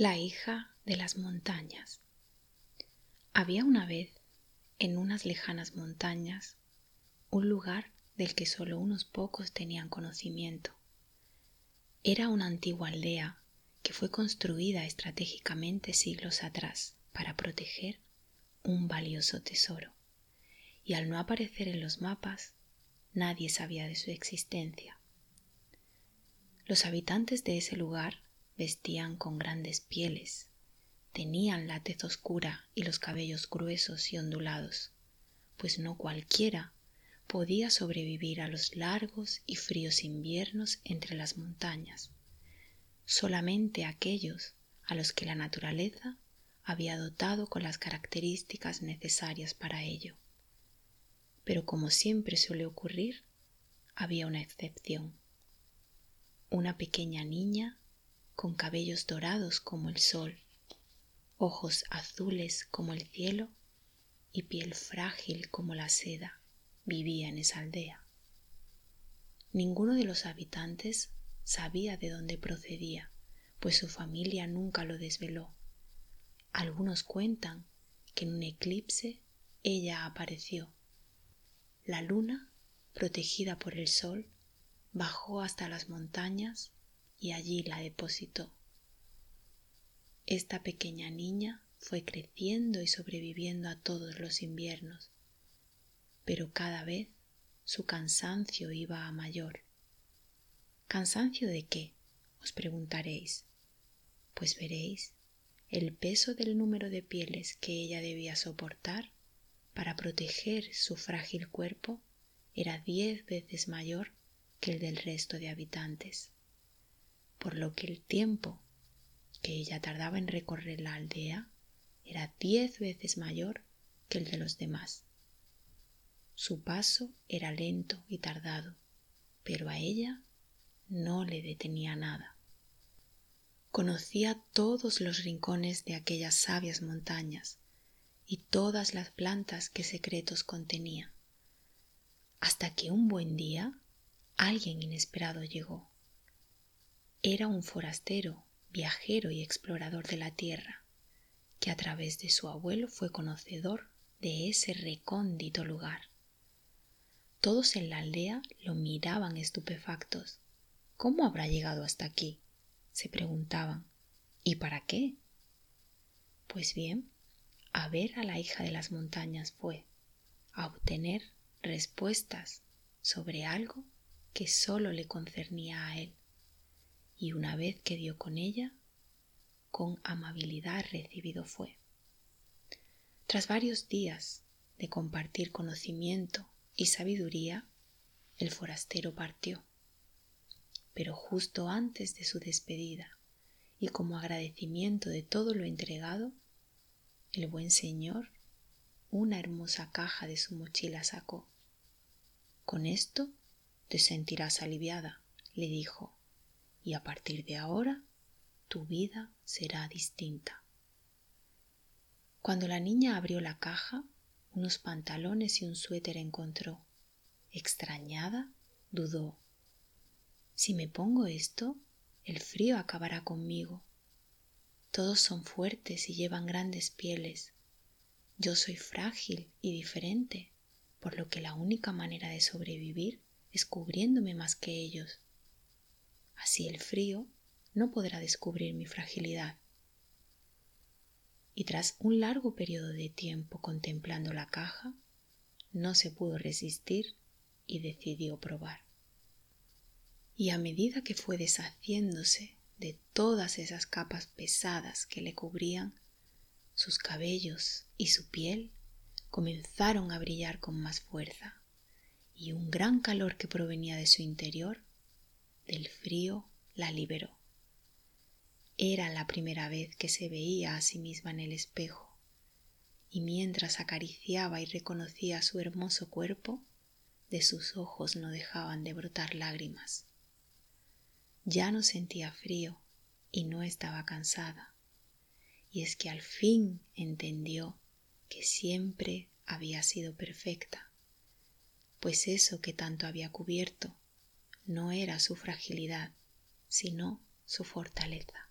La hija de las montañas. Había una vez, en unas lejanas montañas, un lugar del que solo unos pocos tenían conocimiento. Era una antigua aldea que fue construida estratégicamente siglos atrás para proteger un valioso tesoro, y al no aparecer en los mapas, nadie sabía de su existencia. Los habitantes de ese lugar vestían con grandes pieles, tenían la tez oscura y los cabellos gruesos y ondulados, pues no cualquiera podía sobrevivir a los largos y fríos inviernos entre las montañas. Solamente aquellos a los que la naturaleza había dotado con las características necesarias para ello. Pero como siempre suele ocurrir, había una excepción. Una pequeña niña con cabellos dorados como el sol, ojos azules como el cielo y piel frágil como la seda, vivía en esa aldea. Ninguno de los habitantes sabía de dónde procedía, pues su familia nunca lo desveló. Algunos cuentan que en un eclipse ella apareció. La luna, protegida por el sol, bajó hasta las montañas y allí la depositó. Esta pequeña niña fue creciendo y sobreviviendo a todos los inviernos, pero cada vez su cansancio iba a mayor. ¿Cansancio de qué? os preguntaréis. Pues veréis, el peso del número de pieles que ella debía soportar para proteger su frágil cuerpo era diez veces mayor que el del resto de habitantes por lo que el tiempo que ella tardaba en recorrer la aldea era diez veces mayor que el de los demás. Su paso era lento y tardado, pero a ella no le detenía nada. Conocía todos los rincones de aquellas sabias montañas y todas las plantas que secretos contenía, hasta que un buen día alguien inesperado llegó. Era un forastero, viajero y explorador de la tierra, que a través de su abuelo fue conocedor de ese recóndito lugar. Todos en la aldea lo miraban estupefactos. ¿Cómo habrá llegado hasta aquí? se preguntaban. ¿Y para qué? Pues bien, a ver a la hija de las montañas fue, a obtener respuestas sobre algo que sólo le concernía a él y una vez que dio con ella, con amabilidad recibido fue. Tras varios días de compartir conocimiento y sabiduría, el forastero partió. Pero justo antes de su despedida y como agradecimiento de todo lo entregado, el buen señor una hermosa caja de su mochila sacó. Con esto te sentirás aliviada, le dijo, y a partir de ahora tu vida será distinta. Cuando la niña abrió la caja, unos pantalones y un suéter encontró. Extrañada, dudó. Si me pongo esto, el frío acabará conmigo. Todos son fuertes y llevan grandes pieles. Yo soy frágil y diferente, por lo que la única manera de sobrevivir es cubriéndome más que ellos. Así el frío no podrá descubrir mi fragilidad. Y tras un largo periodo de tiempo contemplando la caja, no se pudo resistir y decidió probar. Y a medida que fue deshaciéndose de todas esas capas pesadas que le cubrían, sus cabellos y su piel comenzaron a brillar con más fuerza, y un gran calor que provenía de su interior del frío la liberó. Era la primera vez que se veía a sí misma en el espejo, y mientras acariciaba y reconocía su hermoso cuerpo, de sus ojos no dejaban de brotar lágrimas. Ya no sentía frío y no estaba cansada, y es que al fin entendió que siempre había sido perfecta, pues eso que tanto había cubierto no era su fragilidad, sino su fortaleza.